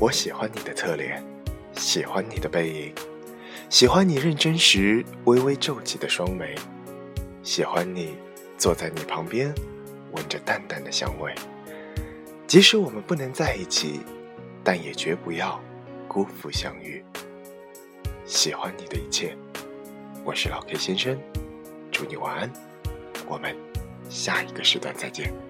我喜欢你的侧脸喜欢你的背影喜欢你认真时微微皱起的双眉喜欢你坐在你旁边闻着淡淡的香味。即使我们不能在一起但也绝不要辜负相遇。喜欢你的一切。我是老 k 先生祝你晚安我们下一个时段再见。